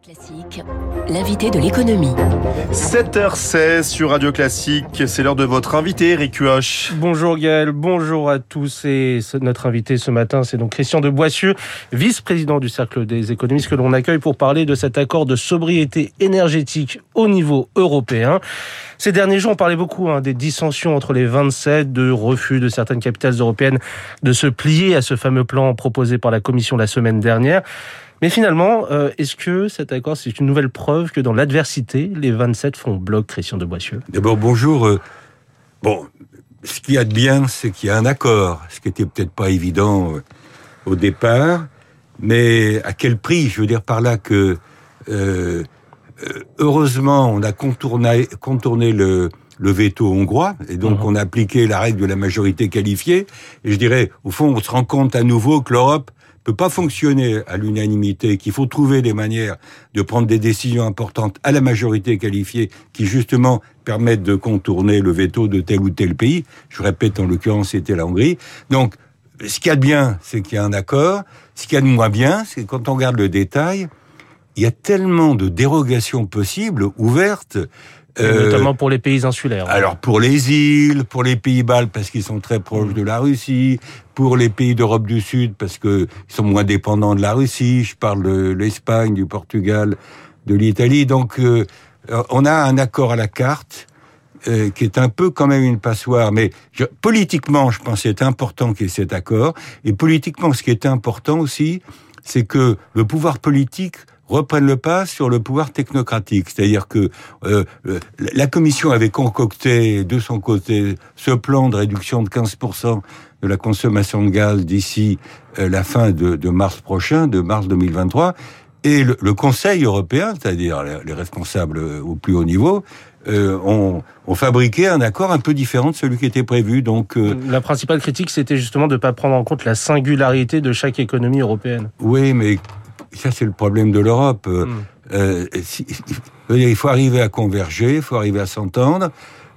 Classique, l'invité de l'économie. 7h16 sur Radio Classique, c'est l'heure de votre invité, Eric Huoche. Bonjour Gaël, bonjour à tous. Et notre invité ce matin, c'est donc Christian de Boissieu, vice-président du Cercle des économistes que l'on accueille pour parler de cet accord de sobriété énergétique au niveau européen. Ces derniers jours, on parlait beaucoup hein, des dissensions entre les 27, de refus de certaines capitales européennes de se plier à ce fameux plan proposé par la Commission la semaine dernière. Mais finalement, euh, est-ce que cet accord, c'est une nouvelle preuve que dans l'adversité, les 27 font bloc, Christian de Boissieu? D'abord, bonjour. Euh, bon, ce qu'il y a de bien, c'est qu'il y a un accord, ce qui était peut-être pas évident euh, au départ, mais à quel prix? Je veux dire par là que heureusement, on a contourné, contourné le, le veto hongrois, et donc mhm. on a appliqué la règle de la majorité qualifiée. Et je dirais, au fond, on se rend compte à nouveau que l'Europe peut pas fonctionner à l'unanimité, qu'il faut trouver des manières de prendre des décisions importantes à la majorité qualifiée qui justement permettent de contourner le veto de tel ou tel pays. Je répète, en l'occurrence, c'était la Hongrie. Donc, ce qu'il y a de bien, c'est qu'il y a un accord. Ce qu'il y a de moins bien, c'est quand on regarde le détail, il y a tellement de dérogations possibles, ouvertes, euh, notamment pour les pays insulaires. Alors pour les îles, pour les pays baltes parce qu'ils sont très proches de la Russie, pour les pays d'Europe du Sud parce qu'ils sont moins dépendants de la Russie. Je parle de l'Espagne, du Portugal, de l'Italie. Donc euh, on a un accord à la carte. Euh, qui est un peu quand même une passoire, mais politiquement, je pense que c'est important qu'il y ait cet accord. Et politiquement, ce qui est important aussi, c'est que le pouvoir politique reprennent le pas sur le pouvoir technocratique. C'est-à-dire que euh, euh, la Commission avait concocté de son côté ce plan de réduction de 15% de la consommation de gaz d'ici euh, la fin de, mars prochain, de mars 2023. Et le, Conseil européen, c'est-à-dire les responsables au plus haut niveau, ont, fabriqué un accord un peu différent de celui qui était prévu. Donc, la principale critique, c'était justement de ne pas prendre en compte la singularité de chaque économie européenne. Oui, mais ça c'est le problème de l'Europe. Euh, hmm. euh il faut arriver à converger, il faut arriver à s'entendre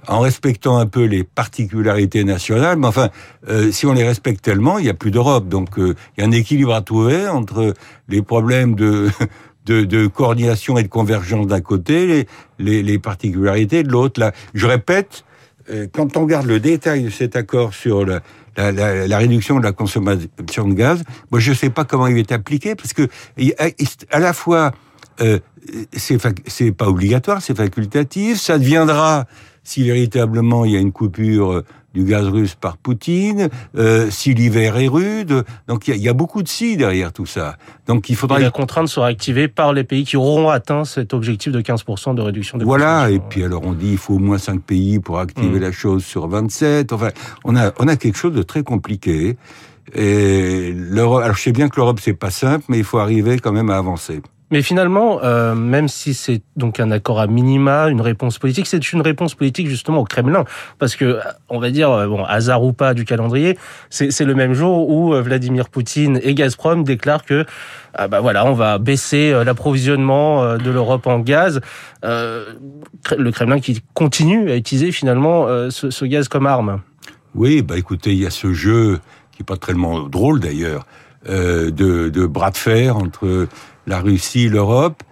en respectant un peu les particularités nationales. Mais enfin, euh, si on les respecte tellement, il n'y a plus d'Europe. Donc, euh, il y a un équilibre à trouver entre les problèmes de de, de coordination et de convergence d'un côté, les, les, les, particularités de l'autre. Là, je répète, quand on regarde le détail de cet accord sur la, réduction de la consommation de gaz, moi je ne sais pas comment il est appliqué parce que à la fois euh, c'est pas obligatoire, c'est facultatif, ça deviendra si véritablement il y a une coupure du gaz russe par Poutine, euh, si l'hiver est rude. Donc il y, a beaucoup de si derrière tout ça. Donc il faudra. la contrainte sera activée par les pays qui auront atteint cet objectif de 15% de réduction de Voilà. Et puis alors on dit il faut au moins 5 pays pour activer mm. la chose sur 27. Enfin, on a on a quelque chose de très compliqué. Et l'Europe. Alors je sais bien que l'Europe c'est pas simple, mais il faut arriver quand même à avancer. Mais finalement, euh, même si c'est donc un accord à minima, une réponse politique, c'est une réponse politique justement au Kremlin, parce que on va dire bon hasard ou pas du calendrier, c'est le même jour où euh, Vladimir Poutine et Gazprom déclarent que ah bah voilà, on va baisser euh, l'approvisionnement de l'Europe en gaz. le Kremlin qui continue à utiliser finalement ce, gaz comme arme. Oui, bah écoutez, il y a ce jeu qui est pas tellement drôle d'ailleurs de bras de fer entre la Russie, l'Europe.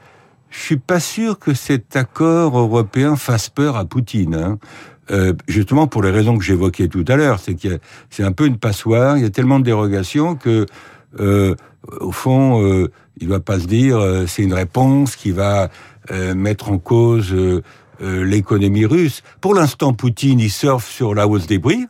Je suis pas sûr que cet accord européen fasse peur à Poutine. Hein. Euh, justement pour les raisons que j'évoquais tout à l'heure, c'est c'est un peu une passoire. Il y a tellement de dérogations que, euh, au fond, euh, il va pas se dire c'est une réponse qui va mettre en cause l'économie russe. Pour l'instant, Poutine il surfe sur la hausse des prix.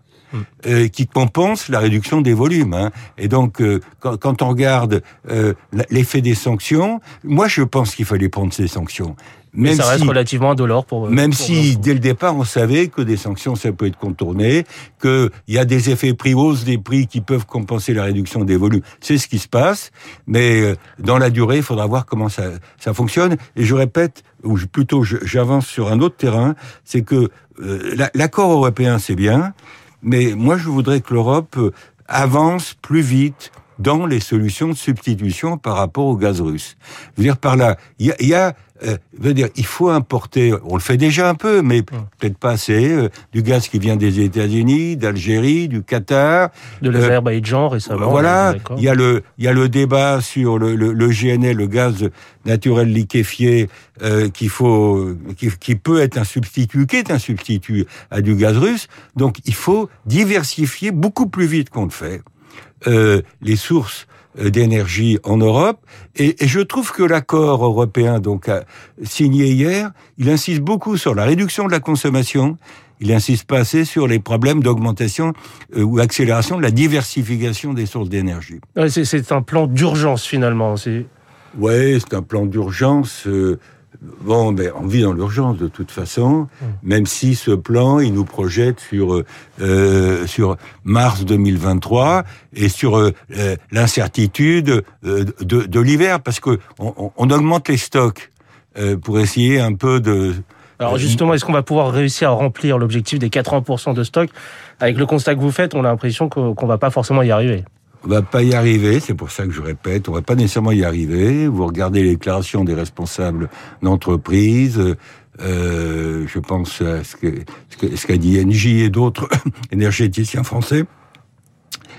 Euh, qui compense la réduction des volumes. Hein. Et donc, euh, quand, quand, on regarde euh, l'effet des sanctions, moi je pense qu'il fallait prendre ces sanctions. Même ça reste si, relativement indolore pour. Même si dès le départ on savait que des sanctions ça peut être contourné, qu'il y a des effets prix hausse des prix qui peuvent compenser la réduction des volumes. C'est ce qui se passe, mais dans la durée, il faudra voir comment ça, ça fonctionne. Et je répète, ou plutôt j'avance sur un autre terrain, c'est que l'accord européen c'est bien, mais moi, je voudrais que l'Europe euh, avance plus vite dans les solutions de substitution par rapport au gaz russe. Je veux dire par là, il y a, y a euh, veut dire, il faut importer, on le fait déjà un peu, mais peut-être pas assez, euh, du gaz qui vient des États-Unis, d'Algérie, du Qatar. De l'Azerbaïdjan récemment. Voilà, il y, a le, il y a le débat sur le, le, le GNL, le gaz naturel liquéfié, euh, qu'il faut, qui, qui, peut être un substitut, qui est un substitut à du gaz russe. Donc il faut diversifier beaucoup plus vite qu'on le fait euh, les sources euh, d'énergie en Europe. Et, je trouve que l'accord européen, donc signé hier, il insiste beaucoup sur la réduction de la consommation. Il insiste pas assez sur les problèmes d'augmentation euh, ou accélération de la diversification des sources d'énergie. c'est un plan d'urgence finalement. Oui, c'est un plan d'urgence. Bon, ben, on vit dans l'urgence de toute façon, mmh. même si ce plan, il nous projette sur euh, sur mars 2023 et sur euh, l'incertitude euh, de, de l'hiver, parce que on, on, augmente les stocks euh, pour essayer un peu de. Alors justement, est-ce qu'on va pouvoir réussir à remplir l'objectif des 80% de stock Avec le constat que vous faites, on a l'impression qu'on va pas forcément y arriver. On va pas y arriver, c'est pour ça que je répète, on va pas nécessairement y arriver. Vous regardez les déclarations des responsables d'entreprise, euh, je pense à ce qu'a dit Engie et d'autres énergéticiens français.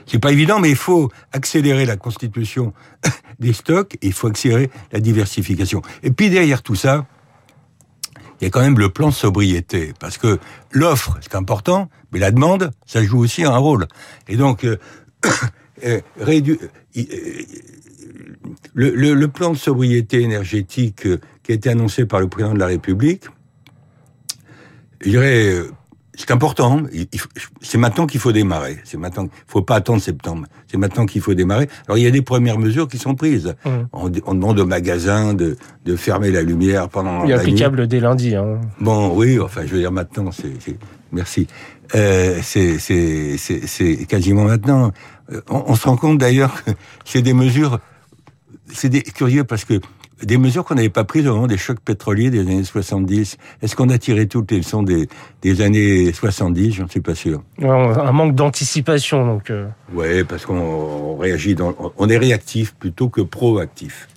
C'est pas évident, mais il faut accélérer la constitution des stocks, et il faut accélérer la diversification. Et puis derrière tout ça, il y a quand même le plan sobriété, parce que l'offre, c'est important, mais la demande, ça joue aussi un rôle. Et donc, euh, Euh, euh, le, le, plan de sobriété énergétique euh, qui a été annoncé par le président de la République, je dirais, c'est important. C'est maintenant qu'il faut démarrer. C'est maintenant. Il faut pas attendre septembre. C'est maintenant qu'il faut démarrer. Alors il y a des premières mesures qui sont prises. Mmh. On, demande aux magasins de, de fermer la lumière pendant. Il est applicable dès lundi. Hein. Bon, oui. Enfin, je veux dire maintenant. C'est. Merci. Euh, c'est quasiment maintenant. Euh, on, se rend compte d'ailleurs que c'est des mesures, c'est curieux parce que des mesures qu'on n'avait pas prises au moment des chocs pétroliers des années 70. Est-ce qu'on a tiré toutes les leçons des, des années 70 Je ne suis pas sûr. un manque d'anticipation, donc. Euh. Ouais, parce qu'on réagit, dans, on est réactif plutôt que proactif.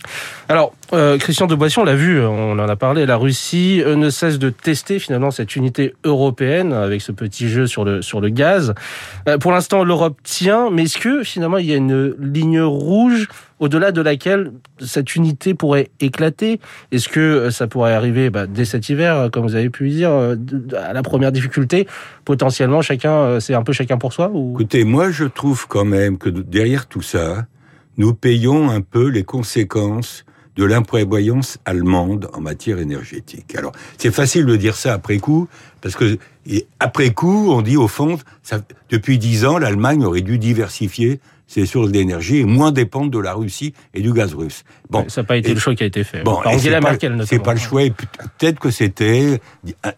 Alors, euh, Christian de Boisson l'a vu, on en a parlé, la Russie euh, ne cesse de tester finalement cette unité européenne avec ce petit jeu sur le, sur le gaz. Euh, pour l'instant, l'Europe tient, mais est-ce que finalement il y a une ligne rouge au-delà de laquelle cette unité pourrait éclater Est-ce que ça pourrait arriver bah, dès cet hiver, comme vous avez pu dire, à la première difficulté Potentiellement, chacun, c'est un peu chacun pour soi ou... Écoutez, moi je trouve quand même que derrière tout ça, nous payons un peu les conséquences de l'imprévoyance allemande en matière énergétique. Alors, c'est facile de dire ça après coup, parce que après coup, on dit au fond, depuis dix ans, l'Allemagne aurait dû diversifier ses sources d'énergie et moins dépendre de la Russie et du gaz russe. Bon, ça n'a pas été le choix qui a été fait. Bon, Angela Merkel notamment. C'est pas le choix. Peut-être que c'était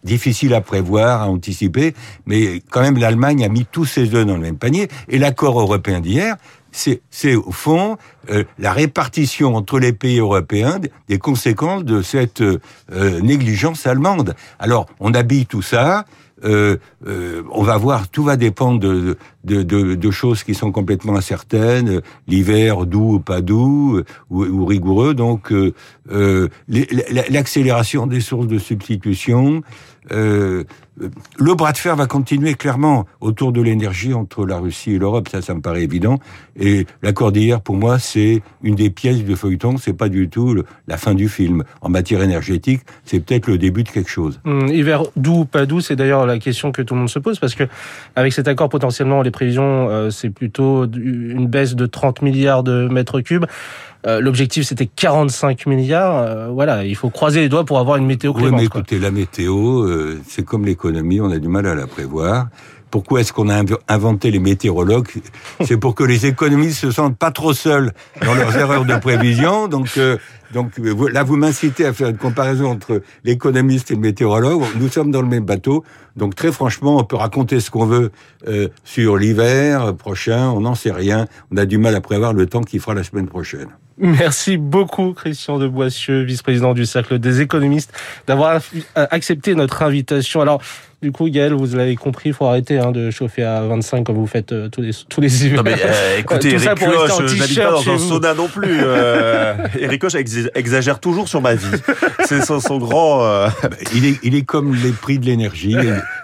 difficile à prévoir, à anticiper, mais quand même l'Allemagne a mis tous ses œufs dans le même panier. Et l'accord européen d'hier, c'est au fond euh, la répartition entre les pays européens des conséquences de cette euh, négligence allemande. Alors, on habille tout ça. Euh, on va voir, tout va dépendre de, choses qui sont complètement incertaines, l'hiver doux ou pas doux, ou, ou rigoureux. Donc, l'accélération des sources de substitution, euh, le bras de fer va continuer clairement autour de l'énergie entre la Russie et l'Europe, ça, ça me paraît évident. Et l'accord d'hier, pour moi, c'est une des pièces de feuilleton. C'est pas du tout la fin du film. En matière énergétique, c'est peut-être le début de quelque chose. Hum, hiver doux ou pas doux, c'est d'ailleurs la question que tout le monde se pose parce que avec cet accord, potentiellement, les prévisions, euh, c'est plutôt une baisse de 30 milliards de mètres cubes. Euh, l'objectif, c'était 45 milliards. Euh, voilà, il faut croiser les doigts pour avoir une météo clémente. Oui, mais écoutez, la météo, c'est comme l'économie, on a du mal à la prévoir. Pourquoi est-ce qu'on a inventé les météorologues? C'est pour que les économistes se sentent pas trop seuls dans leurs erreurs de prévision. Donc, donc là, vous m'incitez à faire une comparaison entre l'économiste et le météorologue. Nous sommes dans le même bateau. Donc très franchement, on peut raconter ce qu'on veut sur l'hiver prochain. On n'en sait rien. On a du mal à prévoir le temps qu'il fera la semaine prochaine. Merci beaucoup, Christian de Boissieu, vice-président du Cercle des économistes, d'avoir accepté notre invitation. Alors, du coup, Gaël, vous l'avez compris, il faut arrêter hein, de chauffer à 25 comme vous faites euh, tous les tous les hivers. Non mais euh, écoutez, Eric Koch, n'habite pas dans un sauna non plus. Euh, Eric Koch exagère toujours sur ma vie. C'est son, son, grand. Euh, il est il est comme les prix de l'énergie,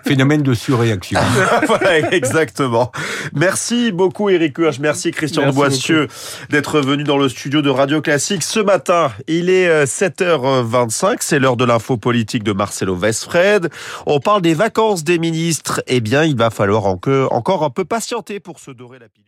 phénomène de surréaction. voilà, exactement. Merci beaucoup, Eric Koch. Merci Christian Merci de Boissieu d'être venu dans le studio de Radio Classique ce matin. Il est 7h25, c'est l'heure de l'info politique de Marcelo Westfred. On parle des vacances des ministres, eh bien, il va falloir encore un peu patienter pour se dorer la pilule.